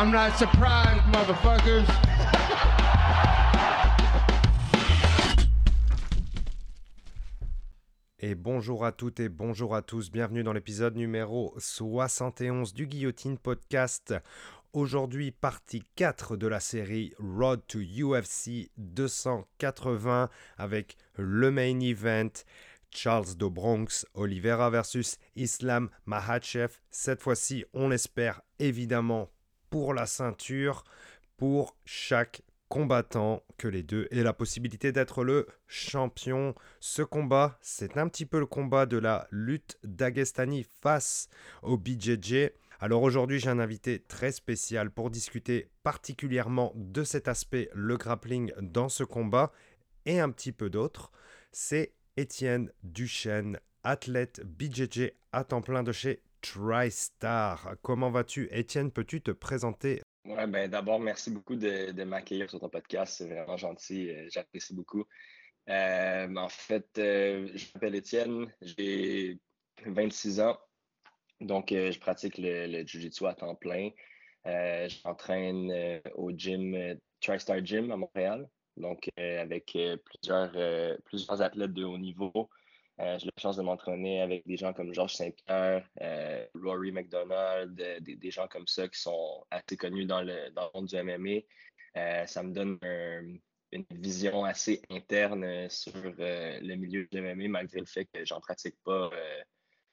I'm not surprised. Et bonjour à toutes et bonjour à tous, bienvenue dans l'épisode numéro 71 du Guillotine Podcast. Aujourd'hui, partie 4 de la série Road to UFC 280 avec le main event Charles de Bronx, Oliveira versus Islam Mahachev. Cette fois-ci, on l'espère évidemment pour la ceinture, pour chaque combattant que les deux aient la possibilité d'être le champion. Ce combat, c'est un petit peu le combat de la lutte d'Agestani face au BJJ. Alors aujourd'hui, j'ai un invité très spécial pour discuter particulièrement de cet aspect, le grappling dans ce combat et un petit peu d'autres. C'est Étienne Duchesne, athlète BJJ à temps plein de chez TriStar. Comment vas-tu? Étienne, peux-tu te présenter? Ouais, ben d'abord, merci beaucoup de, m'accueillir sur ton podcast. C'est vraiment gentil. Euh, j'apprécie beaucoup. Euh, en fait, euh, je m'appelle Étienne, j'ai 26 ans. Donc, je pratique le, le Jiu-Jitsu à temps plein. J'entraîne au gym TriStar Gym à Montréal, donc avec plusieurs, plusieurs athlètes de haut niveau. J'ai la chance de m'entraîner avec des gens comme Georges Saint-Pierre, Rory McDonald, des, gens comme ça qui sont assez connus dans le, dans le monde du MMA. ça me donne une vision assez interne sur le milieu du MMA, malgré le fait que j'en pratique pas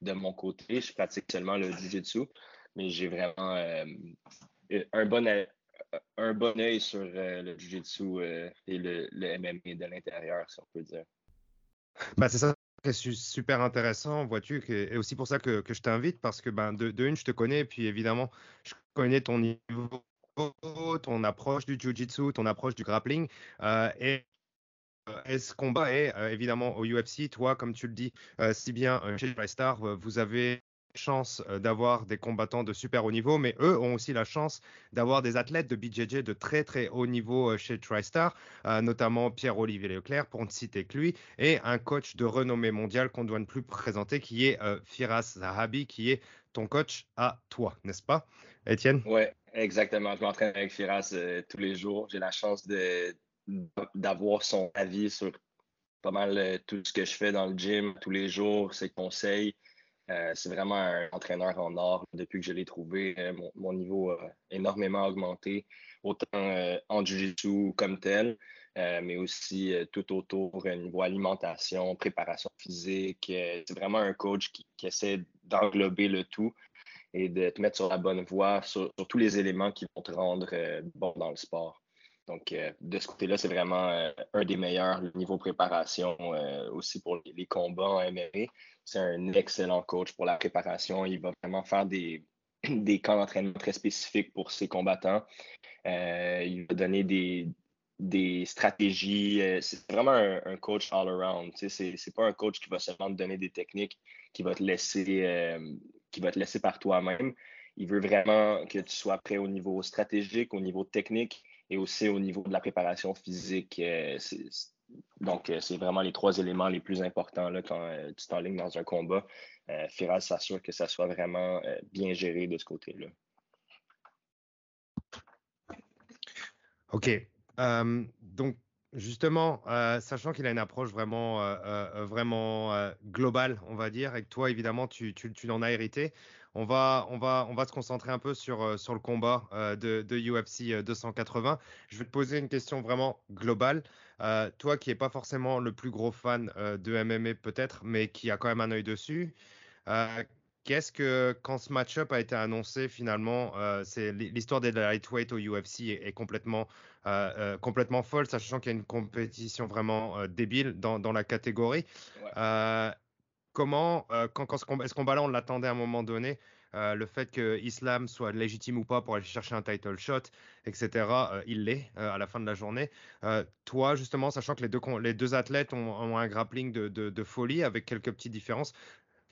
de mon côté. Je pratique seulement le Jiu-Jitsu, mais j'ai vraiment euh, un, bon un bon œil sur euh, le Jiu-Jitsu euh, et le, le, MMA de l'intérieur, si on peut dire. Bah, c'est ça c'est super intéressant, vois-tu, et aussi pour ça que, je t'invite, parce que ben, de, une, je te connais, puis évidemment, je connais ton niveau, ton approche du jiu-jitsu, ton approche du grappling, et et ce combat est évidemment au UFC. Toi, comme tu le dis si bien chez TriStar, vous avez chance d'avoir des combattants de super haut niveau, mais eux ont aussi la chance d'avoir des athlètes de BJJ de très très haut niveau chez TriStar, notamment Pierre-Olivier Leclerc, pour ne citer que lui, et un coach de renommée mondiale qu'on doit ne plus présenter, qui est Firas Zahabi, qui est ton coach à toi, n'est-ce pas, Étienne? Oui, exactement. Je m'entraîne avec Firas tous les jours. J'ai la chance d'avoir son avis sur pas mal euh, tout ce que je fais dans le gym tous les jours, ses conseils. Euh, c'est vraiment un entraîneur en or. Depuis que je l'ai trouvé, euh, mon, niveau a énormément augmenté, autant en jiu-jitsu comme tel, mais aussi tout autour, niveau alimentation, préparation physique. c'est vraiment un coach qui, essaie d'englober le tout et de te mettre sur la bonne voie, sur tous les éléments qui vont te rendre bon dans le sport. Donc, euh, de ce côté-là, c'est vraiment euh, un des meilleurs niveau préparation euh, aussi pour les, combats en MMA. C'est un excellent coach pour la préparation. Il va vraiment faire des, des camps d'entraînement très spécifiques pour ses combattants. il va donner des, stratégies. c'est vraiment un, coach all around. Ce n'est pas un coach qui va seulement te donner des techniques, qui va te laisser, qui va te laisser par toi-même. Il veut vraiment que tu sois prêt au niveau stratégique, au niveau technique et aussi au niveau de la préparation physique. Euh, donc, euh, c'est vraiment les trois éléments les plus importants là, quand euh, tu t'enlignes dans un combat. Firas s'assure que ça soit vraiment bien géré de ce côté-là. OK. donc, justement, sachant qu'il a une approche vraiment, vraiment globale, on va dire, et que toi, évidemment, tu, tu, tu en as hérité, on va, on va, on va se concentrer un peu sur, euh, sur le combat euh, de, de, UFC 280. Euh, Je vais te poser une question vraiment globale. toi qui n'es pas forcément le plus gros fan de MMA peut-être, mais qui a quand même un œil dessus, qu'est-ce que quand ce match-up a été annoncé finalement, c'est l'histoire des lightweight au UFC est, complètement, complètement folle, sachant qu'il y a une compétition vraiment débile dans, dans, la catégorie. Comment, euh, quand, quand ce combat-là, on l'attendait à un moment donné, euh, le fait que Islam soit légitime ou pas pour aller chercher un title shot, etc., euh, il l'est à la fin de la journée. toi, justement, sachant que les deux, deux athlètes ont, un grappling de, folie avec quelques petites différences,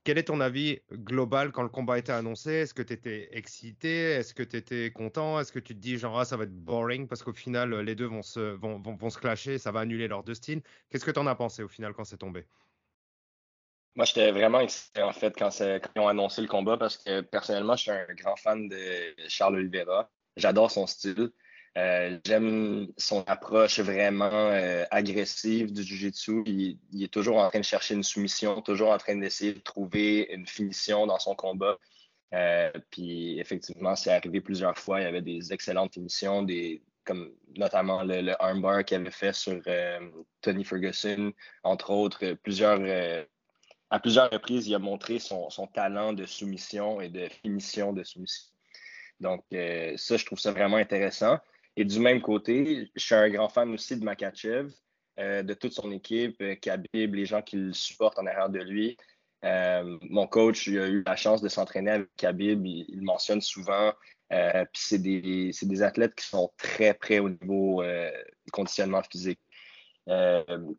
quel est ton avis global quand le combat été annoncé? Est-ce que tu étais excité? Est-ce que tu étais content? Est-ce que tu te dis genre ah, ça va être boring parce qu'au final les deux vont se, vont, vont, clasher, ça va annuler leur destin Qu'est-ce que tu en as pensé au final quand c'est tombé? Moi, j'étais vraiment excité en fait quand, ils ont annoncé le combat parce que personnellement, je suis un grand fan de Charles Oliveira. J'adore son style. Euh, j'aime son approche vraiment euh, agressive du Jiu-Jitsu. Il, il, est toujours en train de chercher une soumission, toujours en train d'essayer de trouver une finition dans son combat. Euh, puis effectivement, c'est arrivé plusieurs fois. Il y avait des excellentes finitions, des, comme notamment le, armbar qu'il avait fait sur Tony Ferguson, entre autres. Plusieurs, à plusieurs reprises, il a montré son, talent de soumission et de finition de soumission. Donc, ça, je trouve ça vraiment intéressant. Et du même côté, je suis un grand fan aussi de Makachev, euh, de toute son équipe, euh, Khabib, les gens qui le supportent en arrière de lui. Euh, mon coach il a eu la chance de s'entraîner avec Khabib, il, il mentionne souvent. puis c'est des, des, athlètes qui sont très près au niveau conditionnement physique. il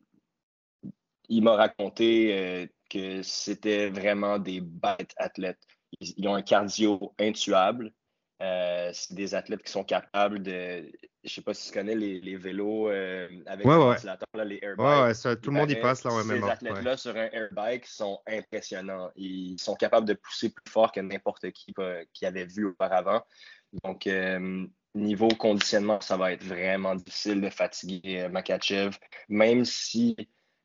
m'a raconté que c'était vraiment des bêtes athlètes. ils, ont un cardio intuable. Euh, c'est des athlètes qui sont capables de. Je sais pas si tu connais les, vélos euh, avec ouais, les ventilateurs, les airbikes. Ouais, ouais, ça, tout le monde y passe là, Ces athlètes-là sur un airbike sont impressionnants. Ils sont capables de pousser plus fort que n'importe qui qui avait vu auparavant. Donc, euh, niveau conditionnement, ça va être vraiment difficile de fatiguer Makachev, même si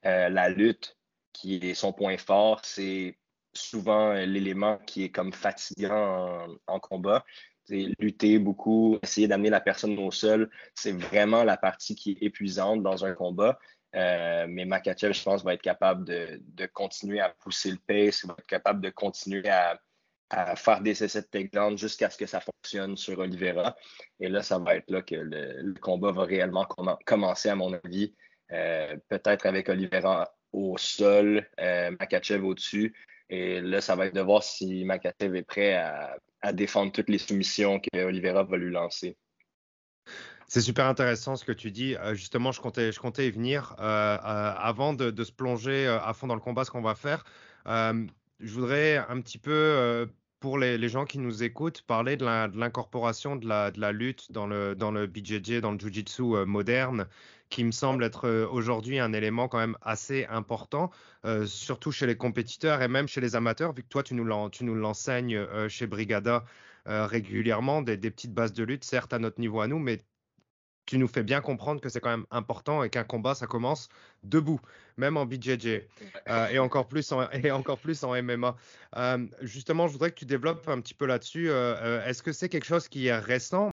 la lutte, qui est son point fort, c'est souvent l'élément qui est comme fatigant en combat lutter beaucoup, essayer d'amener la personne au sol, c'est vraiment la partie qui est épuisante dans un combat. Euh, mais Makachev, je pense, va être capable de, continuer à pousser le pace, va être capable de continuer à, faire des essais de takedown jusqu'à ce que ça fonctionne sur Oliveira. Et là, ça va être là que le, combat va réellement commencer, à mon avis. Euh, peut-être avec Oliveira au sol, euh, Makachev au-dessus. Et là, ça va être de voir si Makachev est prêt à, défendre toutes les soumissions que Oliveira va lui lancer. C'est super intéressant ce que tu dis. Euh, justement, je comptais, je comptais y venir. Euh, euh, avant de, se plonger à fond dans le combat, ce qu'on va faire, je voudrais un petit peu, pour les, gens qui nous écoutent, parler de l'incorporation de la, de la, lutte dans le, dans le BJJ, dans le Jiu-Jitsu moderne qui me semble être euh, aujourd'hui un élément quand même assez important, euh, surtout chez les compétiteurs et même chez les amateurs, vu que toi, tu nous l'enseignes euh, chez Brigada régulièrement, des, petites bases de lutte, certes à notre niveau à nous, mais tu nous fais bien comprendre que c'est quand même important et qu'un combat, ça commence debout, même en BJJ et, encore plus en, et encore plus en MMA. justement, je voudrais que tu développes un petit peu là-dessus. Est-ce que c'est quelque chose qui est récent?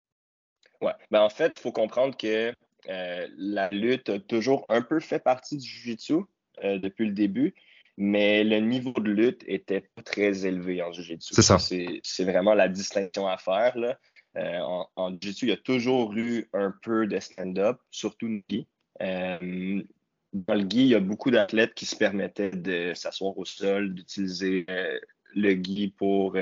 Ouais, ben en fait, il faut comprendre que euh, la lutte a toujours un peu fait partie du jiu-jitsu euh, depuis le début, mais le niveau de lutte était pas très élevé en jiu-jitsu. C'est ça. C'est vraiment la distinction à faire. Là. Euh, en, jiu-jitsu, il y a toujours eu un peu de stand-up, surtout le gi. dans le gi, il y a beaucoup d'athlètes qui se permettaient de s'asseoir au sol, d'utiliser le gi pour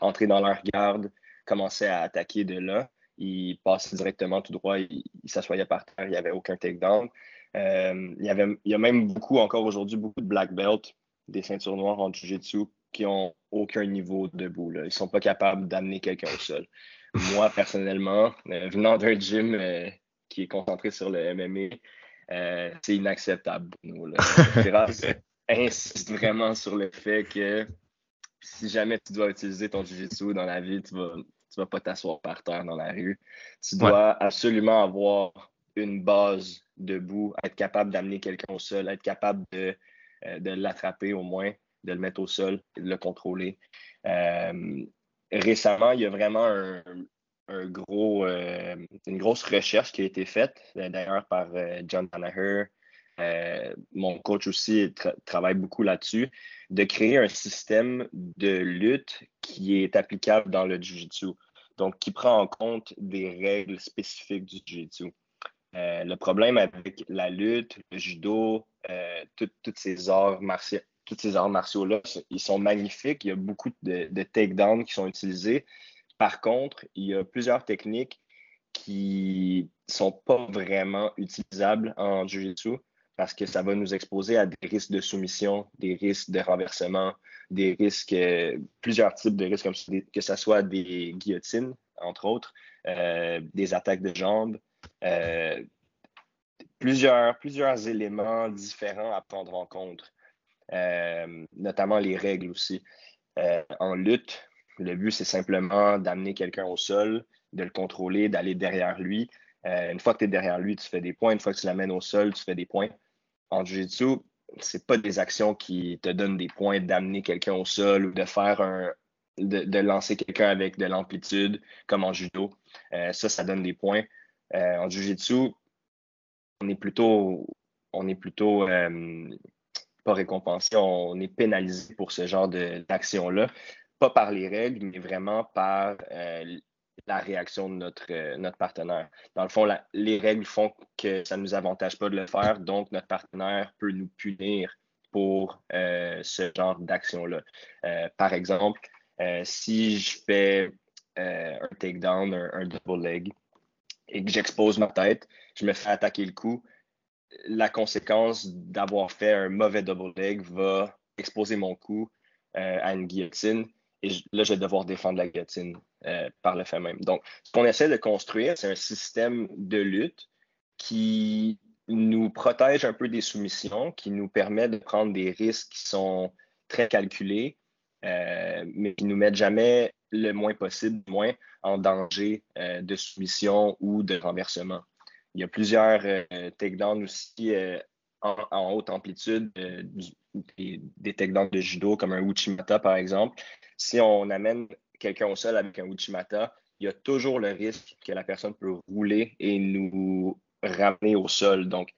entrer dans leur garde, commencer à attaquer de là il passait directement tout droit, il, s'assoyait par terre, il n'y avait aucun takedown. Euh, il, y il y a même beaucoup, encore aujourd'hui, beaucoup de black belt, des ceintures noires en jiu-jitsu qui n'ont aucun niveau debout. Ils ne sont pas capables d'amener quelqu'un au sol. Moi, personnellement, euh, venant d'un gym euh, qui est concentré sur le MMA, c'est inacceptable pour nous. insiste vraiment sur le fait que si jamais tu dois utiliser ton jiu-jitsu dans la vie, tu vas tu vas pas t'asseoir par terre dans la rue. Tu dois absolument avoir une base debout, être capable d'amener quelqu'un au sol, être capable de, euh, l'attraper au moins, de le mettre au sol et de le contrôler. Euh, récemment, il y a vraiment un, gros, euh, une grosse recherche qui a été faite, d'ailleurs par John Danaher, mon coach aussi travaille beaucoup là-dessus, de créer un système de lutte qui est applicable dans le Jiu-Jitsu. Donc, qui prend en compte des règles spécifiques du Jiu-Jitsu. Euh, le problème avec la lutte, le judo, euh, toutes ces arts martiaux, tous ces arts martiaux-là, ils sont magnifiques. Il y a beaucoup de, de takedowns qui sont utilisés. Par contre, il y a plusieurs techniques qui ne sont pas vraiment utilisables en Jiu-Jitsu parce que ça va nous exposer à des risques de soumission, des risques de renversement, des risques, euh, plusieurs types de risques, comme que ce soit des guillotines, entre autres, euh, des attaques de jambes, euh, plusieurs, plusieurs éléments différents à prendre en compte, notamment les règles aussi. en lutte, le but, c'est simplement d'amener quelqu'un au sol, de le contrôler, d'aller derrière lui. une fois que tu es derrière lui, tu fais des points. Une fois que tu l'amènes au sol, tu fais des points. En Jiu-Jitsu, c'est pas des actions qui te donnent des points d'amener quelqu'un au sol ou de faire un, de, lancer quelqu'un avec de l'amplitude, comme en judo. ça, ça donne des points. en jiu-jitsu, on est plutôt, on est plutôt pas récompensé, on est pénalisé pour ce genre d'action-là. Pas par les règles, mais vraiment par euh, la réaction de notre, euh, notre partenaire. Dans le fond, les règles font que ça ne nous avantage pas de le faire, donc notre partenaire peut nous punir pour euh, ce genre d'action-là. par exemple, si je fais un takedown, un, un double leg, et que j'expose ma tête, je me fais attaquer le cou, la conséquence d'avoir fait un mauvais double leg va exposer mon cou euh, à une guillotine. Et là, je vais devoir défendre la guillotine euh, par le fait même. Donc, ce qu'on essaie de construire, c'est un système de lutte qui nous protège un peu des soumissions, qui nous permet de prendre des risques qui sont très calculés, euh, mais qui nous mettent jamais le moins possible, moins en danger de soumission ou de renversement. Il y a plusieurs euh, takedowns aussi euh, en, haute amplitude, euh, des, takedowns de judo comme un Uchimata par exemple. Si on amène quelqu'un au sol avec un Uchimata, il y a toujours le risque que la personne peut rouler et nous ramener au sol. Donc,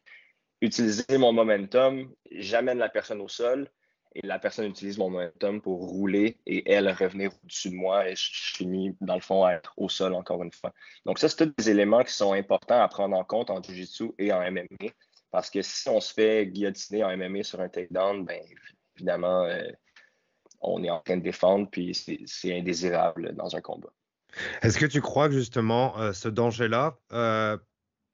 utiliser mon momentum, j'amène la personne au sol, et la personne utilise mon momentum pour rouler et elle revenir au-dessus de moi et je finis dans le fond à être au sol encore une fois. Donc ça, c'est tous des éléments qui sont importants à prendre en compte en Jiu-Jitsu et en MMA parce que si on se fait guillotiner en MMA sur un takedown, ben évidemment, euh, on est en train de défendre puis c'est indésirable dans un combat. Est-ce que tu crois que justement euh, ce danger-là euh,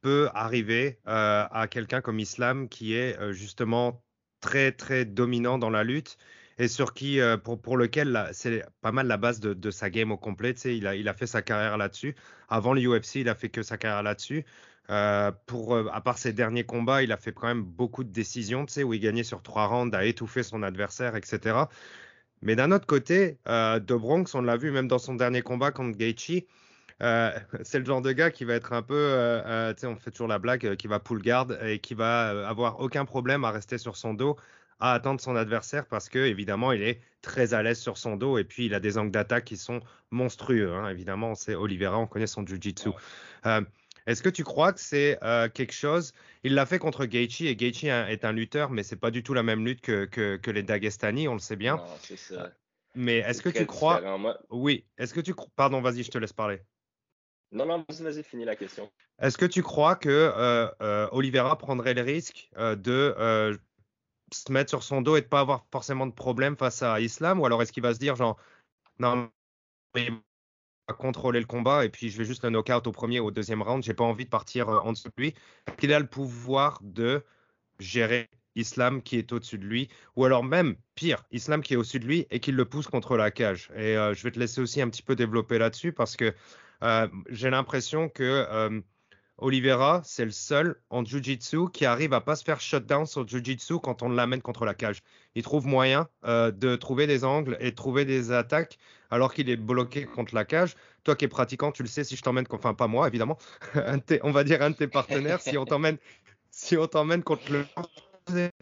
peut arriver à quelqu'un comme Islam qui est justement très très dominant dans la lutte et sur qui, euh, pour, pour lequel c'est pas mal la base de, sa game au complet. Il a, il a fait sa carrière là-dessus. Avant le UFC, il a fait que sa carrière là-dessus. Euh, pour, euh, à part ses derniers combats, il a fait quand même beaucoup de décisions, où il gagnait sur trois rounds, a étouffé son adversaire, etc. Mais d'un autre côté, De Bronx, on l'a vu même dans son dernier combat contre Gaethje, c'est le genre de gars qui va être un peu, on fait toujours la blague, qui va pull guard et qui va avoir aucun problème à rester sur son dos, à attendre son adversaire parce que évidemment il est très à l'aise sur son dos et puis il a des angles d'attaque qui sont monstrueux. Hein. Évidemment, c'est Oliveira, on connaît son jiu-jitsu. Est-ce que tu crois que c'est quelque chose? Il l'a fait contre Gaethje et Gaethje est un lutteur, mais c'est pas du tout la même lutte que, que, les Dagestani, on le sait bien. Mais est-ce que tu crois Oui. Est-ce que tu Pardon, vas-y, je te laisse parler. Non, non, vas-y, finis la question. Est-ce que tu crois que euh, euh, Oliveira prendrait le risque euh, de se mettre sur son dos et de pas avoir forcément de problème face à Islam? Ou alors est-ce qu'il va se dire, genre, non, il va contrôler le combat et puis je vais juste le knock-out au premier ou au deuxième round, j'ai pas envie de partir en dessous de lui Qu'il a le pouvoir de gérer Islam qui est au-dessus de lui, ou alors même pire, Islam qui est au-dessus de lui et qui le pousse contre la cage? Et je vais te laisser aussi un petit peu développer là-dessus parce que euh, j'ai l'impression que euh, Oliveira, c'est le seul en Jiu-Jitsu qui arrive à pas se faire shutdown sur Jiu-Jitsu quand on l'amène contre la cage. Il trouve moyen euh, de trouver des angles et de trouver des attaques alors qu'il est bloqué contre la cage. Toi qui es pratiquant, tu le sais, si je t'emmène, enfin pas moi évidemment, on va dire un de tes partenaires, si on t'emmène si on t'emmène contre le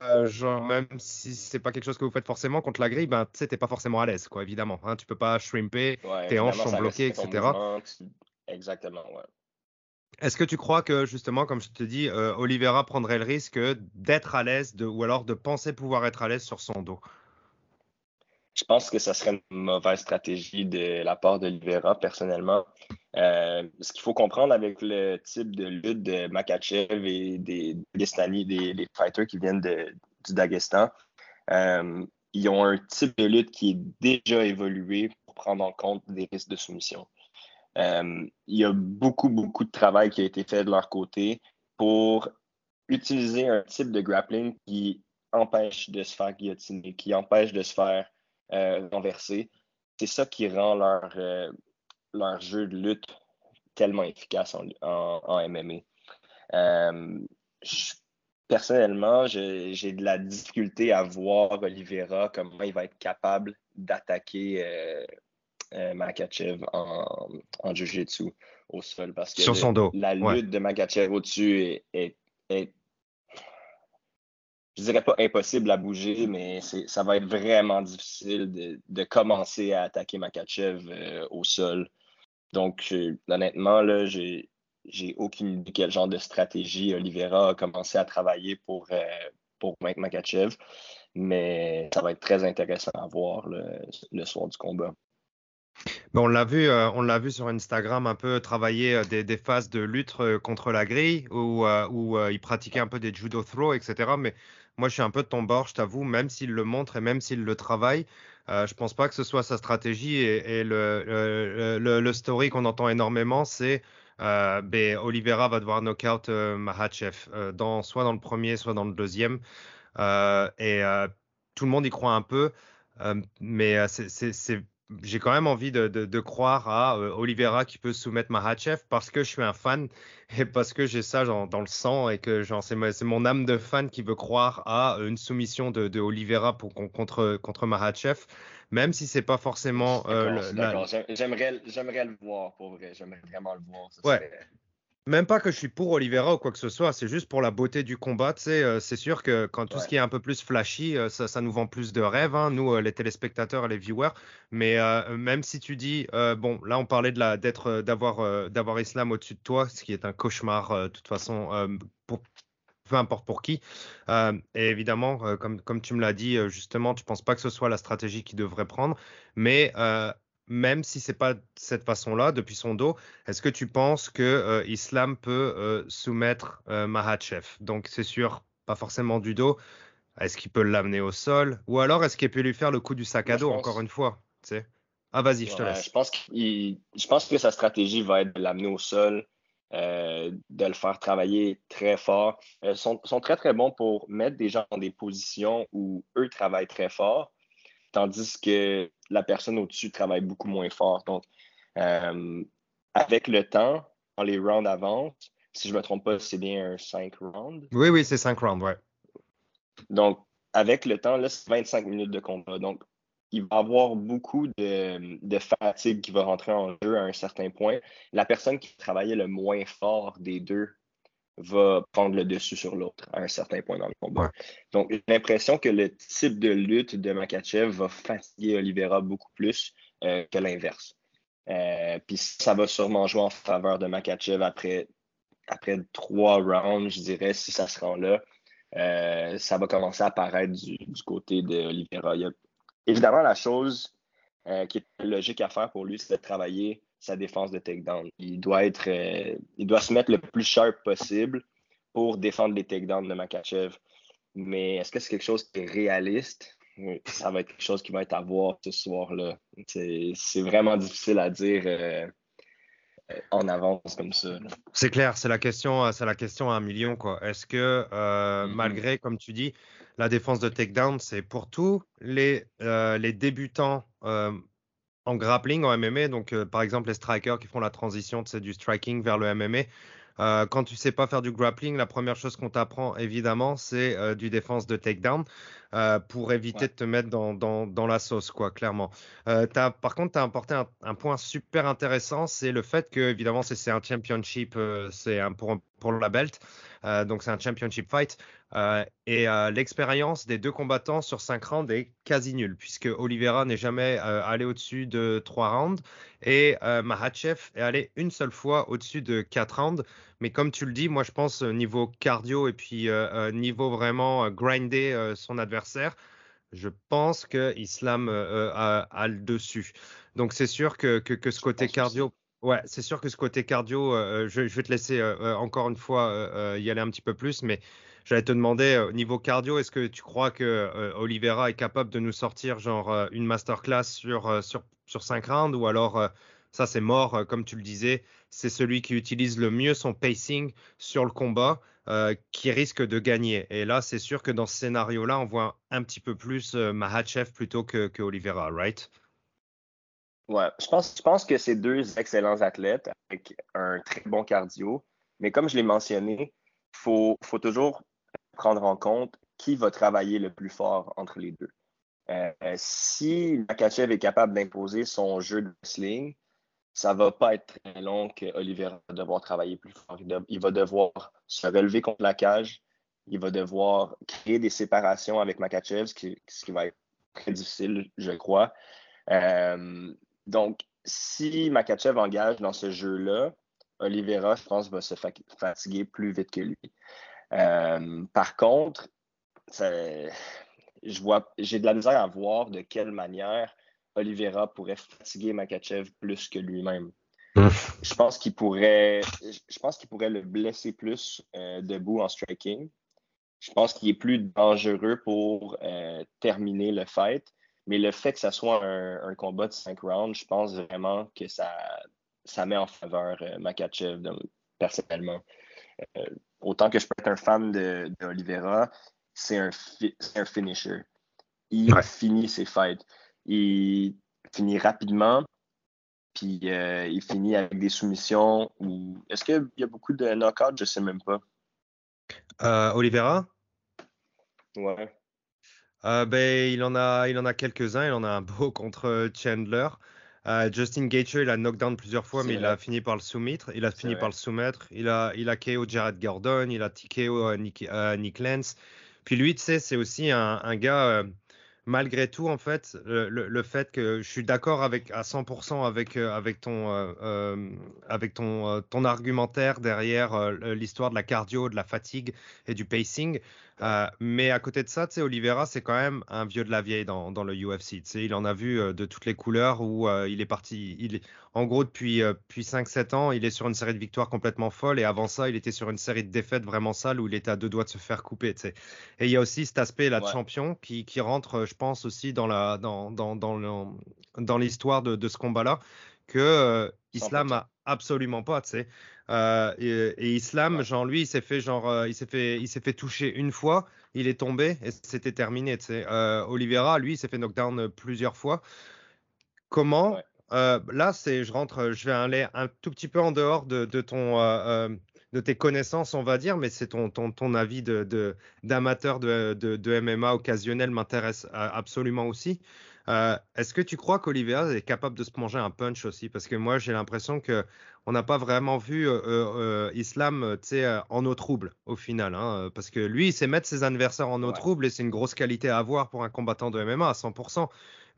euh, genre, même si c'est pas quelque chose que vous faites forcément contre la grille, ben, tu sais, t'es pas forcément à l'aise, quoi, évidemment. Hein, tu peux pas shrimper, tes hanches sont bloquées, etc. Exactement, ouais. Est-ce que tu crois que, justement, comme je te dis, euh, Oliveira prendrait le risque d'être à l'aise ou alors de penser pouvoir être à l'aise sur son dos? Je pense que ça serait une mauvaise stratégie de la part d'Olivera, personnellement. Euh, ce qu'il faut comprendre avec le type de lutte de Makachev et des Dagestani, des, fighters qui viennent du Dagestan, euh, ils ont un type de lutte qui est déjà évolué pour prendre en compte des risques de soumission. Euh, il y a beaucoup, beaucoup de travail qui a été fait de leur côté pour utiliser un type de grappling qui empêche de se faire guillotiner, qui empêche de se faire renversés. C'est ça qui rend leur, euh, leur jeu de lutte tellement efficace en, en, MMA. Euh, personnellement, j'ai de la difficulté à voir Oliveira, comment il va être capable d'attaquer Makachev en, en jiu-jitsu au sol. Parce que Sur son dos. la lutte de Makachev au-dessus est, est, je dirais pas impossible à bouger, mais ça va être vraiment difficile de, commencer à attaquer Makachev au sol. Donc, honnêtement, là, j'ai aucune idée quel genre de stratégie Oliveira a commencé à travailler pour, euh, pour Mike Makachev, mais ça va être très intéressant à voir le, soir du combat. on l'a vu, euh, on l'a vu sur Instagram un peu travailler euh, des, phases de lutte contre la grille où, où il pratiquait un peu des judo throws, etc. Mais moi, je suis un peu de ton bord, je t'avoue, même s'il le montre et même s'il le travaille, je je pense pas que ce soit sa stratégie et, le, le, le, story qu'on entend énormément, c'est euh, ben, Oliveira va devoir knockout euh, Mahachev, euh, soit dans le premier, soit dans le deuxième. et tout le monde y croit un peu, mais j'ai quand même envie de, croire à Oliveira qui peut soumettre Mahachev parce que je suis un fan et parce que j'ai ça dans le sang et que c'est mon âme de fan qui veut croire à une soumission de, de Oliveira pour, contre, contre Mahachev même si c'est pas forcément. Euh, j'aimerais, j'aimerais le voir, pour vrai. J'aimerais vraiment le voir. ouais. Même pas que je suis pour Oliveira ou quoi que ce soit, c'est juste pour la beauté du combat. Euh, c'est sûr que quand tout ce qui est un peu plus flashy, euh, ça, ça, nous vend plus de rêves, hein, nous, les téléspectateurs et les viewers. Mais même si tu dis, bon, là, on parlait de la, d'être, d'avoir, d'avoir Islam au-dessus de toi, ce qui est un cauchemar, de toute façon, pour, peu importe pour qui. Euh, et évidemment, euh, comme, comme tu me l'as dit, euh, justement, tu ne penses pas que ce soit la stratégie qu'il devrait prendre. Mais même si c'est pas cette façon-là, depuis son dos, est-ce que tu penses que Islam peut soumettre Mahachev? Donc, c'est sûr, pas forcément du dos. Est-ce qu'il peut l'amener au sol? Ou alors, est-ce qu'il peut lui faire le coup du sac à dos, encore une fois tu sais? Ah, vas-y, je te laisse. Je pense, je pense que sa stratégie va être de l'amener au sol euh, de le faire travailler très fort. Ils euh, sont, sont, très, très bons pour mettre des gens dans des positions où eux travaillent très fort, tandis que la personne au-dessus travaille beaucoup moins fort. Donc, euh, avec le temps, dans les rounds avant, si je ne me trompe pas, c'est bien un 5 rounds. Oui, oui, c'est 5 rounds, ouais. Donc, avec le temps, là, c'est 25 minutes de combat. Donc, il va avoir beaucoup de, fatigue qui va rentrer en jeu à un certain point. La personne qui travaillait le moins fort des deux va prendre le dessus sur l'autre à un certain point dans le combat. Donc, j'ai l'impression que le type de lutte de Makachev va fatiguer Oliveira beaucoup plus euh, que l'inverse. Euh, puis ça va sûrement jouer en faveur de Makachev après, après trois rounds, je dirais, si ça se rend là. Euh, ça va commencer à apparaître du, du côté d'Oliveira. Évidemment, la chose qui est logique à faire pour lui, c'est de travailler sa défense de takedown. Il doit être, euh, il doit se mettre le plus sharp possible pour défendre les takedowns de Makachev. Mais est-ce que c'est quelque chose qui est réaliste? Ça va être quelque chose qui va être à voir ce soir-là. C'est vraiment difficile à dire euh, en avance comme ça. C'est clair, c'est la question, c'est la question à un million. Est-ce que mm-hmm. malgré, comme tu dis, la défense de takedown, c'est pour tous les, euh, les débutants euh, en grappling, en MMA. Donc, euh, par exemple, les strikers qui font la transition du striking vers le MMA. quand tu sais pas faire du grappling, la première chose qu'on t'apprend, évidemment, c'est du défense de takedown pour éviter de te mettre dans, dans, la sauce, quoi, clairement. par contre, tu as apporté un, point super intéressant, c'est le fait que, évidemment, c'est un championship, c'est pour, pour la belt. donc, c'est un championship fight. Euh, et euh, l'expérience des deux combattants sur cinq rounds est quasi nulle, puisque Oliveira n'est jamais euh, allé au-dessus de trois rounds et Mahachev est allé une seule fois au-dessus de quatre rounds. Mais comme tu le dis, moi je pense niveau cardio et puis niveau vraiment grinder son adversaire, je pense que Islam a, le dessus. Donc c'est sûr que, que, ce côté cardio. Ouais, c'est sûr que ce côté cardio, je, vais te laisser encore une fois y aller un petit peu plus, mais J'allais te demander, au niveau cardio, est-ce que tu crois que euh, Oliveira est capable de nous sortir genre euh, une masterclass sur, euh, sur, sur 5 rounds ou alors ça c'est mort, comme tu le disais, c'est celui qui utilise le mieux son pacing sur le combat qui risque de gagner. Et là, c'est sûr que dans ce scénario-là, on voit un petit peu plus Mahachev plutôt que, Oliveira, right? Ouais, je pense, je pense que c'est deux excellents athlètes avec un très bon cardio. Mais comme je l'ai mentionné, il faut, toujours prendre en compte qui va travailler le plus fort entre les deux. Euh, si Makachev est capable d'imposer son jeu de wrestling, ça va pas être très long que Oliveira va devoir travailler plus fort. Il va devoir se relever contre la cage. Il va devoir créer des séparations avec Makachev, ce qui, va être très difficile, je crois. Euh, donc, si Makachev engage dans ce jeu-là, Oliveira, je pense, va se fatiguer plus vite que lui. Euh, par contre, je vois, j'ai de la misère à voir de quelle manière Oliveira pourrait fatiguer Makachev plus que lui-même. je pense qu'il pourrait, je pense qu'il pourrait le blesser plus euh, debout en striking. Je pense qu'il est plus dangereux pour euh, terminer le fight. Mais le fait que ça soit un, combat de cinq rounds, je pense vraiment que ça, ça met en faveur euh, Makachev personnellement. autant que je peux être un fan d'Oliveira, c'est un, un finisher. Il finit ses fights. Il finit rapidement, puis euh, il finit avec des soumissions. Ou... Est-ce qu'il y a beaucoup de knockouts? Je ne sais même pas. Euh, Oliveira? Ouais. Euh, ben, il en a, il en a quelques-uns. Il en a un beau contre Chandler. Justin Gaethje, il a knockdown plusieurs fois, mais il a fini par le soumettre. Il a fini par le soumettre. Il a, il a KO Jared Gordon, il a TKO Nick, Nick Lance. Puis lui, tu sais, c'est aussi un, gars, malgré tout, en fait, le, fait que je suis d'accord à 100% avec, ton, avec ton, ton argumentaire derrière l'histoire de la cardio, de la fatigue et du pacing. Euh, mais à côté de ça, Oliveira, c'est quand même un vieux de la vieille dans, dans le UFC. Il en a vu euh, de toutes les couleurs où euh, il est parti. Il, en gros, depuis, depuis 5-7 ans, il est sur une série de victoires complètement folle. Et avant ça, il était sur une série de défaites vraiment sales où il était à deux doigts de se faire couper. Et il y a aussi cet aspect là de champion qui, qui, rentre, je pense, aussi dans la dans, dans, dans, dans l'histoire de, de, ce combat-là que Islam a absolument pas, tu sais. Euh, et, Islam, genre lui, il s'est fait genre, euh, il s'est fait, il s'est fait toucher une fois, il est tombé et c'était terminé. Euh, Oliveira, lui, il s'est fait knockdown plusieurs fois. Comment Là, c'est, je rentre, je vais aller un tout petit peu en dehors de, ton, de tes connaissances, on va dire, mais c'est ton, ton, ton avis de, d'amateur de, de, de, MMA occasionnel m'intéresse absolument aussi. Euh, est-ce que tu crois qu'Oliveira est capable de se manger un punch aussi? Parce que moi, j'ai l'impression que on n'a pas vraiment vu euh, euh, Islam en eau trouble au final. Hein, parce que lui, il sait mettre ses adversaires en eau trouble et c'est une grosse qualité à avoir pour un combattant de MMA à 100%.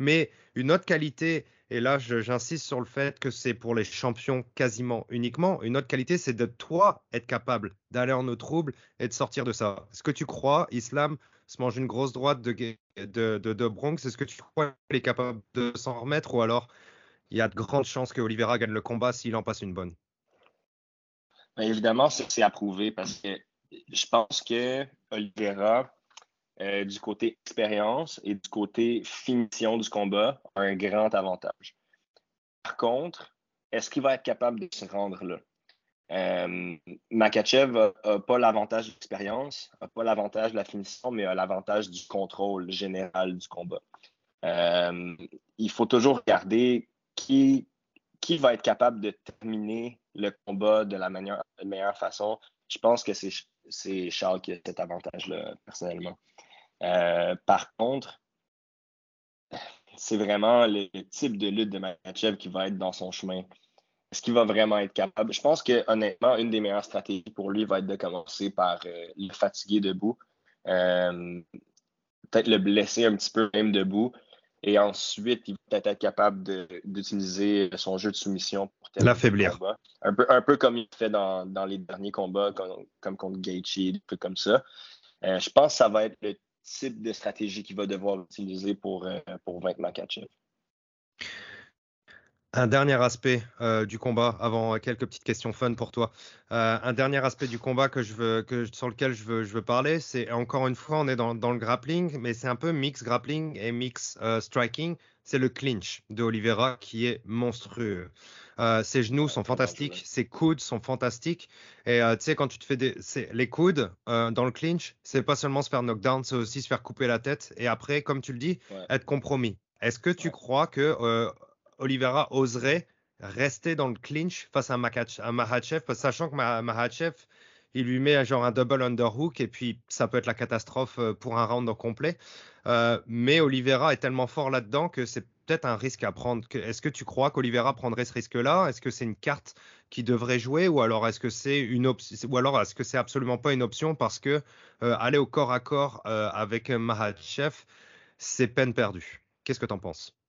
Mais une autre qualité, et là j'insiste sur le fait que c'est pour les champions quasiment uniquement, une autre qualité, c'est de toi être capable d'aller en eau trouble et de sortir de ça. Est-ce que tu crois, Islam, se mange une grosse droite de, Bronx. Est-ce que tu crois qu'il est capable de s'en remettre ou alors il y a de grandes chances que Oliveira gagne le combat s'il en passe une bonne? Ben, évidemment, c'est approuvé parce que je pense que Oliveira, euh, du côté expérience et du côté finition du combat, a un grand avantage. Par contre, est-ce qu'il va être capable de se rendre là? Euh, Makachev n'a pas l'avantage d'expérience, n'a pas l'avantage de la finition, mais a l'avantage du contrôle général du combat. Euh, il faut toujours regarder qui, qui va être capable de terminer le combat de la meilleure façon. Je pense que c'est Charles qui a cet avantage-là, personnellement. Euh, par contre, c'est vraiment le type de lutte de Makachev qui va être dans son chemin. Est-ce qu'il va vraiment être capable? Je pense que honnêtement, une des meilleures stratégies pour lui va être de commencer par euh, le fatiguer debout, euh, peut-être le blesser un petit peu même debout, et ensuite il va peut-être être capable d'utiliser son jeu de soumission pour l'affaiblir. Un peu, un peu comme il fait dans, les derniers combats, comme, contre Gaethje, des trucs comme ça. Euh, je pense que ça va être le type de stratégie qu'il va devoir utiliser pour, pour vaincre Makachev. Un dernier aspect euh, du combat, avant quelques petites questions fun pour toi. Euh, un dernier aspect du combat que je veux, que, sur lequel je veux, je veux parler, c'est encore une fois, on est dans, dans le grappling, mais c'est un peu mix grappling et mix euh, striking. C'est le clinch de Oliveira qui est monstrueux. ses genoux sont fantastiques, ses coudes sont fantastiques. Et tu sais, quand tu te fais des. Les coudes dans le clinch, c'est pas seulement se faire knockdown, c'est aussi se faire couper la tête. Et après, comme tu le dis, être compromis. Est-ce que tu crois que Oliveira oserait rester dans le clinch face à, Mahachev, sachant que Mahachev, il lui met genre un double underhook et puis ça peut être la catastrophe pour un round complet. mais Oliveira est tellement fort là-dedans que c'est peut-être un risque à prendre. Est-ce que tu crois qu'Olivera prendrait ce risque-là? Est-ce que c'est une carte qui devrait jouer ou alors est-ce que c'est une ou alors est-ce que c'est absolument pas une option parce que euh, aller au corps à corps euh, avec Mahachev, c'est peine perdue? Qu'est-ce que tu en penses?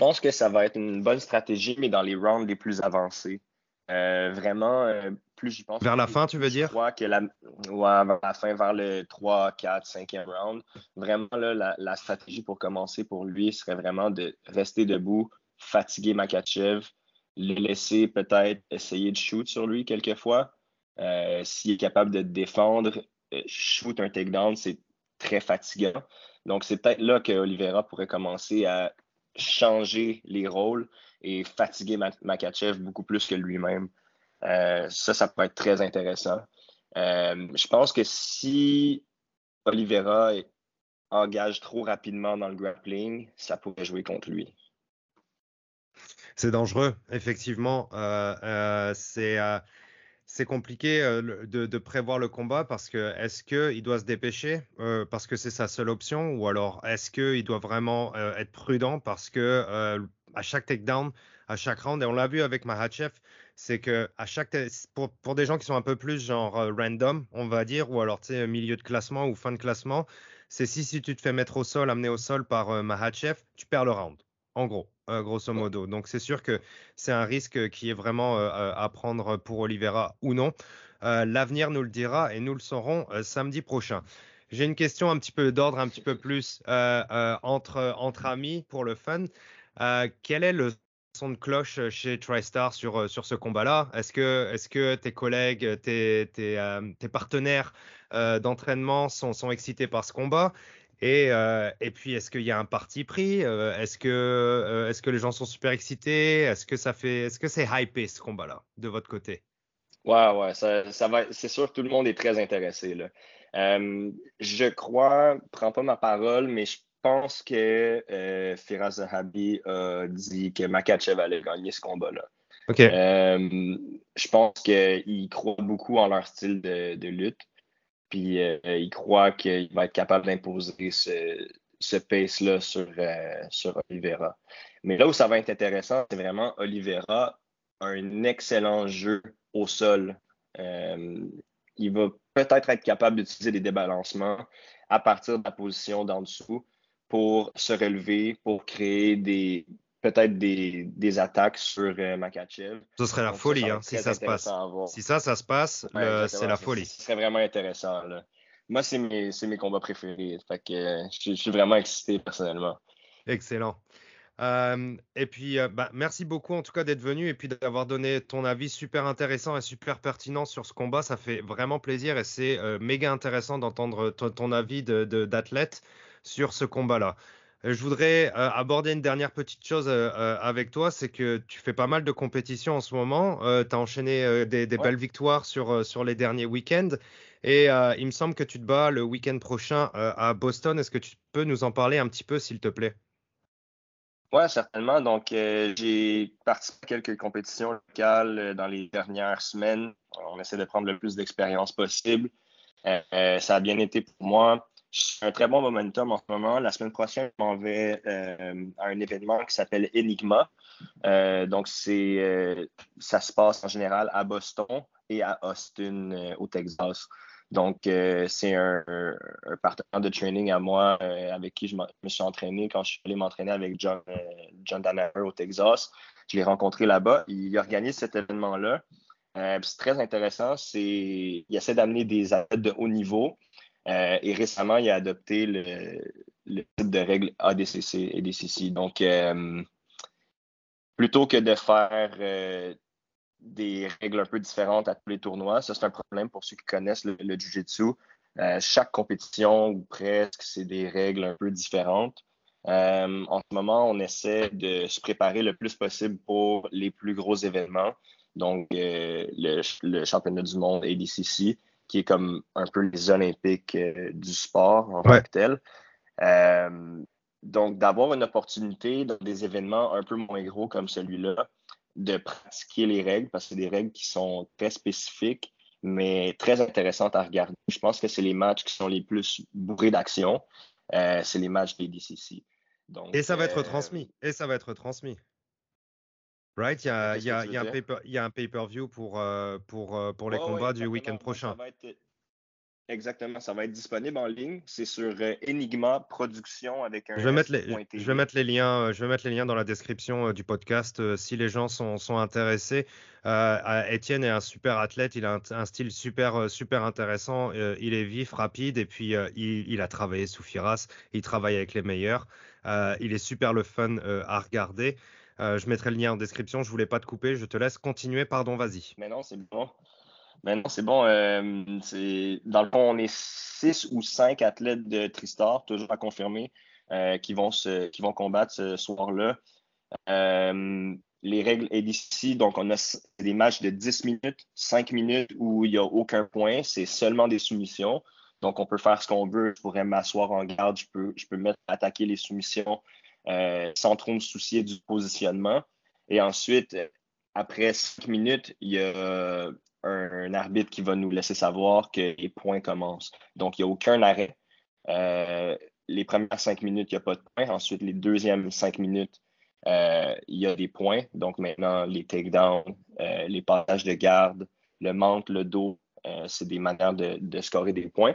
Pense que ça va être une bonne stratégie, mais dans les rounds les plus avancés. Euh, vraiment, plus j'y pense. Vers la fin, tu veux dire? Je crois que la, ouais, vers la fin, vers le 3, 4, 5e round, vraiment, là, la, stratégie pour commencer pour lui serait vraiment de rester debout, fatiguer Makachev, le laisser peut-être essayer de shoot sur lui quelquefois. Euh, s'il est capable de défendre, euh, shoot un takedown, c'est très fatigant. Donc, c'est peut-être là que Oliveira pourrait commencer à changer les rôles et fatiguer Makachev beaucoup plus que lui-même. Euh, ça, ça peut être très intéressant. Euh, je pense que si Oliveira engage trop rapidement dans le grappling, ça pourrait jouer contre lui. C'est dangereux, effectivement. Euh, c'est c'est compliqué de, prévoir le combat parce que est-ce qu'il doit se dépêcher parce que c'est sa seule option ou alors est-ce qu'il doit vraiment être prudent parce que à chaque takedown, à chaque round, et on l'a vu avec Mahachev, c'est que à chaque pour, des gens qui sont un peu plus genre euh, random, on va dire, ou alors tu sais milieu de classement ou fin de classement, c'est si, si tu te fais mettre au sol, amener au sol par euh, Mahachev, tu perds le round. En gros, euh, grosso modo. Donc c'est sûr que c'est un risque qui est vraiment à prendre pour Oliveira ou non. L'avenir nous le dira et nous le saurons samedi prochain. J'ai une question un petit peu d'ordre, un petit peu plus entre, entre amis pour le fun. quel est le son de cloche euh, chez TriStar sur, euh, sur ce combat-là? Est-ce que, est que tes collègues, tes, tes, euh, tes partenaires d'entraînement sont, sont excités par ce combat? Et, et, puis, est-ce qu'il y a un parti pris? Est-ce que, est que les gens sont super excités? Est-ce que ça fait, est-ce que c'est hypé ce combat-là de votre côté? Ouais, ouais, ça, ça va. C'est sûr, tout le monde est très intéressé là. je crois, prends pas ma parole, mais je pense que euh, Firas Zahabi a dit que Makachev allait gagner ce combat-là. Euh, je pense qu'il croit beaucoup en leur style de, lutte. Puis euh, il croit qu'il va être capable d'imposer ce, ce pace-là sur, euh, sur Oliveira. Mais là où ça va être intéressant, c'est vraiment Oliveira un excellent jeu au sol. il va peut-être être capable d'utiliser des débalancements à partir de la position d'en dessous pour se relever, pour créer des peut-être des, des, attaques sur euh, Makachev. Ce serait la folie, hein, si ça se passe. Si ça, ça se passe, c'est la folie. Ce serait vraiment intéressant. Là. Moi, c'est mes, mes, combats préférés. Fait que, euh, je, suis vraiment excité personnellement. Excellent. Euh, et puis, bah, merci beaucoup en tout cas d'être venu et puis d'avoir donné ton avis super intéressant et super pertinent sur ce combat. Ça fait vraiment plaisir et c'est méga intéressant d'entendre ton, avis d'athlète sur ce combat-là. Euh, je voudrais euh, aborder une dernière petite chose euh, avec toi, c'est que tu fais pas mal de compétitions en ce moment. tu as enchaîné des, belles victoires sur, sur les derniers week-ends. Et il me semble que tu te bats le week-end prochain à Boston. Est-ce que tu peux nous en parler un petit peu, s'il te plaît? Oui, certainement. Donc, j'ai participé à quelques compétitions locales dans les dernières semaines. On essaie de prendre le plus d'expérience possible. ça a bien été pour moi un très bon momentum en ce moment. La semaine prochaine, je m'en vais euh, à un événement qui s'appelle Enigma. Euh, donc, euh, ça se passe en général à Boston et à Austin, au Texas. Donc, c'est un, partenaire de training à moi avec qui je, me suis entraîné quand je suis allé m'entraîner avec John, John au Texas. Je l'ai rencontré là-bas. Il organise cet événement-là. c'est très intéressant. Il essaie d'amener des athlètes de haut niveau euh, et récemment, il a adopté le, type de règles ADCC et DCC. Donc, euh, plutôt que de faire euh, des règles un peu différentes à tous les tournois, ça c'est un problème pour ceux qui connaissent le, Jiu-Jitsu. chaque compétition ou presque, c'est des règles un peu différentes. en ce moment, on essaie de se préparer le plus possible pour les plus gros événements, donc le, le, championnat du monde ADCC qui est comme un peu les Olympiques euh, du sport en tant que tel. Euh, donc, d'avoir une opportunité dans des événements un peu moins gros comme celui-là, de pratiquer les règles, parce que c'est des règles qui sont très spécifiques mais très intéressante à regarder. Je pense que c'est les matchs qui sont les plus bourrés d'action. Euh, c'est les matchs des DCC. Donc, et ça va être transmis. Et ça va être transmis. Right? Il y a, y a, y a un, paper, y a un pay-per-view pour, pour, pour les combats du week-end prochain. Exactement, ça va être disponible en ligne. C'est sur euh, Enigma Production avec un. Je vais, mettre les, je vais mettre les liens. Euh, je vais mettre les liens dans la description euh, du podcast si les gens sont, sont intéressés. Euh, Etienne est un super athlète. Il a un, style super super intéressant. il est vif, rapide et puis il, il, a travaillé sous Firas. Il travaille avec les meilleurs. il est super le fun à regarder. Je mettrai le lien en description. Je voulais pas te couper. Je te laisse continuer. Pardon, vas-y. Mais non, c'est bon. Mais non, c'est bon. Euh, dans le fond, on est six ou cinq athlètes de Tristar, toujours à confirmer, euh, qui, vont combattre ce soir-là. Euh, les règles d'ici, donc on a des matchs de 10 minutes, 5 minutes où il n'y a aucun point, c'est seulement des soumissions. Donc on peut faire ce qu'on veut. Je pourrais m'asseoir en garde, je peux, je peux mettre attaquer les soumissions sans trop me soucier du positionnement. Et ensuite, après 5 minutes, il y a un, arbitre qui va nous laisser savoir que les points commencent. Donc, il n'y a aucun arrêt. Euh, les premières cinq minutes, il n'y a pas de points. Ensuite, les deuxièmes cinq minutes, euh, il y a des points. Donc, maintenant, les takedowns, euh, les passages de garde, le manque, le dos, c'est des manières de, de, scorer des points.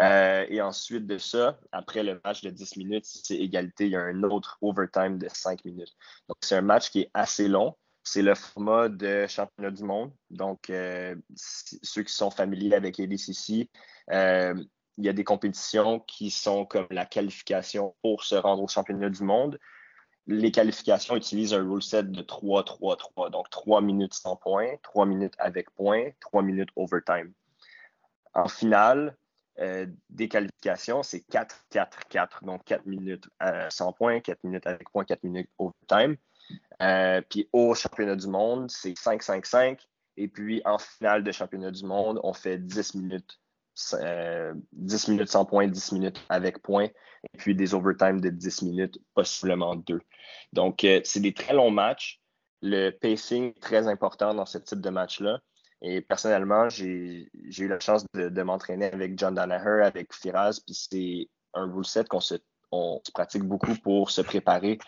Et ensuite de ça, après le match de 10 minutes, si c'est égalité, il y a un autre overtime de 5 minutes. Donc, c'est un match qui est assez long. C'est le format de championnat du monde. Donc, euh, ceux qui sont familiers avec ADCC, euh, il y a des compétitions qui sont comme la qualification pour se rendre au championnat du monde. Les qualifications utilisent un rule set de 3-3-3. Donc, 3 minutes sans points, 3 minutes avec points, 3 minutes overtime. En finale, euh, des qualifications, c'est 4-4-4. Donc, 4 minutes sans points, 4 minutes avec points, 4 minutes overtime. Euh, puis au championnat du monde, c'est 5-5-5. Et puis en finale de championnat du monde, on fait 10 minutes. 10 euh, minutes sans points, 10 minutes avec points, et puis des overtime de 10 minutes, possiblement 2. Donc, euh, c'est des très longs matchs. Le pacing est très important dans ce type de match-là. Et personnellement, j'ai eu la chance de, m'entraîner avec John Danaher, avec Firaz, puis c'est un rule set qu'on se, on se pratique beaucoup pour se préparer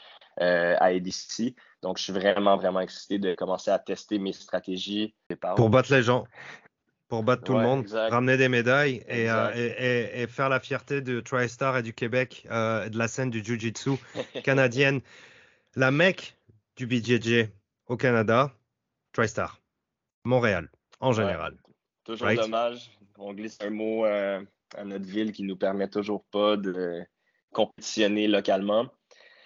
euh, à ADC. Donc, je suis vraiment, vraiment excité de commencer à tester mes stratégies. Pour battre les gens, pour battre tout le monde, ramener des médailles euh, et, et, faire la fierté de TriStar et du Québec, euh, de la scène du Jiu-Jitsu canadienne. La mec du BJJ au Canada, TriStar. Montréal, en général. Toujours dommage. On glisse un mot à notre ville qui nous permet toujours pas de compétitionner localement.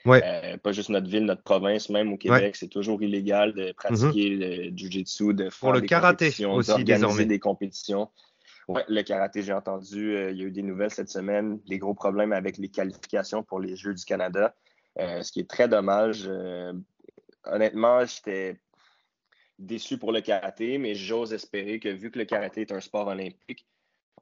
Euh, pas juste notre ville, notre province, même au Québec, c'est toujours illégal de pratiquer mhm. le jiu-jitsu, de faire Pour le des karaté aussi, désormais. des compétitions. Ouais, le karaté, j'ai entendu, euh, il y a eu des nouvelles cette semaine, des gros problèmes avec les qualifications pour les Jeux du Canada, euh, ce qui est très dommage. honnêtement, j'étais déçu pour le karaté, mais j'ose espérer que vu que le karaté est un sport olympique,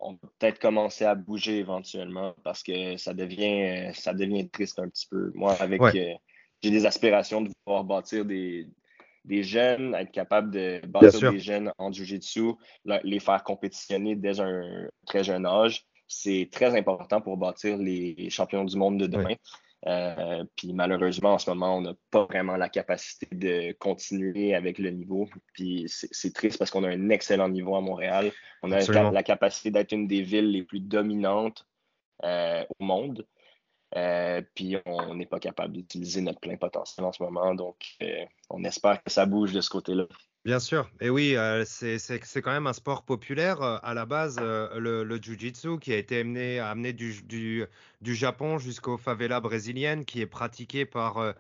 on peut peut-être commencer à bouger éventuellement parce que ça devient, ça devient triste un petit peu. Moi, avec euh, j'ai des aspirations de pouvoir bâtir des, des jeunes, être capable de bâtir des jeunes en Jiu-Jitsu, les faire compétitionner dès un très jeune âge. C'est très important pour bâtir les champions du monde de demain. Euh, puis malheureusement, en ce moment, on n'a pas vraiment la capacité de continuer avec le niveau. Puis c'est triste parce qu'on a un excellent niveau à Montréal. On a la capacité d'être une des villes les plus dominantes euh, au monde. Euh, puis on n'est pas capable d'utiliser notre plein potentiel en ce moment. Donc, on espère que ça bouge de ce côté-là. Bien sûr, et oui, euh, c'est quand même un sport populaire euh, à la base, euh, le, le jiu-jitsu qui a été amené, du, du Japon jusqu'aux favelas brésiliennes, qui est pratiqué par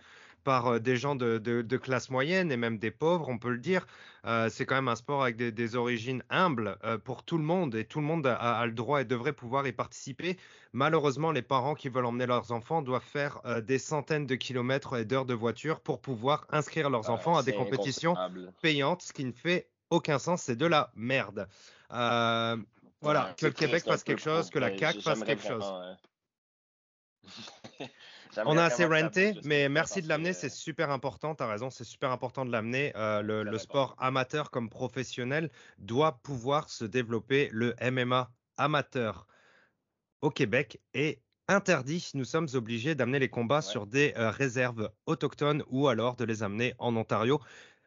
par des gens de, classe moyenne et même des pauvres, on peut le dire. Euh, c'est quand même un sport avec des, origines humbles euh, pour tout le monde et tout le monde a, le droit et devrait pouvoir y participer. Malheureusement, les parents qui veulent emmener leurs enfants doivent faire des centaines de kilomètres et d'heures de voiture pour pouvoir inscrire leurs enfants à des compétitions payantes, ce qui ne fait aucun sens, c'est de la merde. voilà, que le Québec fasse quelque chose, que la CAQ fasse quelque chose. On a assez renté, mais merci de l'amener, c'est super important, tu as raison, c'est super important de l'amener. Euh, le, sport amateur comme professionnel doit pouvoir se développer. Le MMA amateur au Québec est interdit. Nous sommes obligés d'amener les combats sur des euh, réserves autochtones ou alors de les amener en Ontario.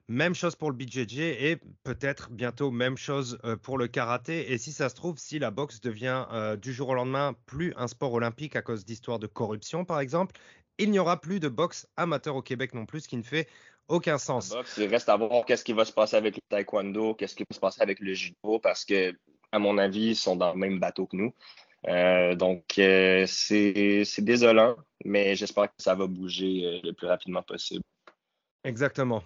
Même chose pour le BJJ et peut-être bientôt même chose euh, pour le karaté. Et si ça se trouve, si la boxe devient euh, du jour au lendemain plus un sport olympique à cause d'histoires de corruption, par exemple, il n'y aura plus de boxe amateur au Québec non plus, ce qui ne fait aucun sens. boxe, il reste à voir qu'est-ce qui va se passer avec le taekwondo, qu'est-ce qui va se passer avec le judo, parce que, à mon avis, ils sont dans le même bateau que nous. Euh, donc, c'est désolant, mais j'espère que ça va bouger le plus rapidement possible. Exactement.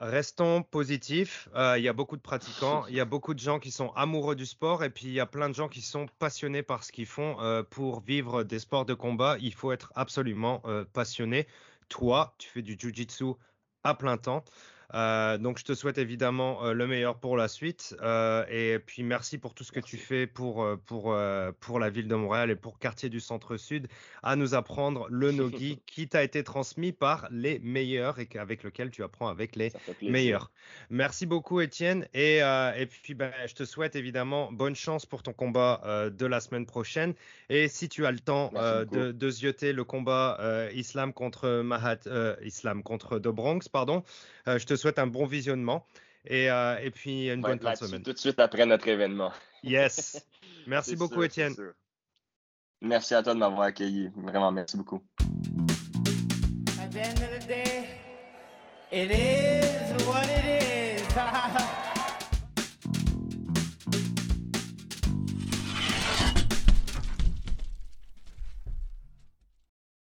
Restons positifs. Euh, il y a beaucoup de pratiquants, il y a beaucoup de gens qui sont amoureux du sport et puis il y a plein de gens qui sont passionnés par ce qu'ils font. Euh, pour vivre des sports de combat, il faut être absolument euh, passionné. Toi, tu fais du jiu-jitsu à plein temps. Euh, donc, je te souhaite évidemment euh, le meilleur pour la suite. Euh, et puis, merci pour tout ce que tu fais pour, pour, pour la ville de Montréal et pour quartier du Centre-Sud à nous apprendre le Nogi qui t'a été transmis par les meilleurs et avec lequel tu apprends avec les meilleurs. Merci beaucoup, Étienne. Et, et puis, ben, je te souhaite évidemment bonne chance pour ton combat de la semaine prochaine. Et si tu as le temps de, de zioter le combat Islam contre Mahat, Islam contre The Bronx, pardon, je te souhaite un bon visionnement et, euh, et puis une bonne fin de semaine. Tout de suite après notre événement. Yes. Merci beaucoup, Étienne. Merci à toi de m'avoir accueilli. Vraiment, merci beaucoup. At the end of the day, it is what it is.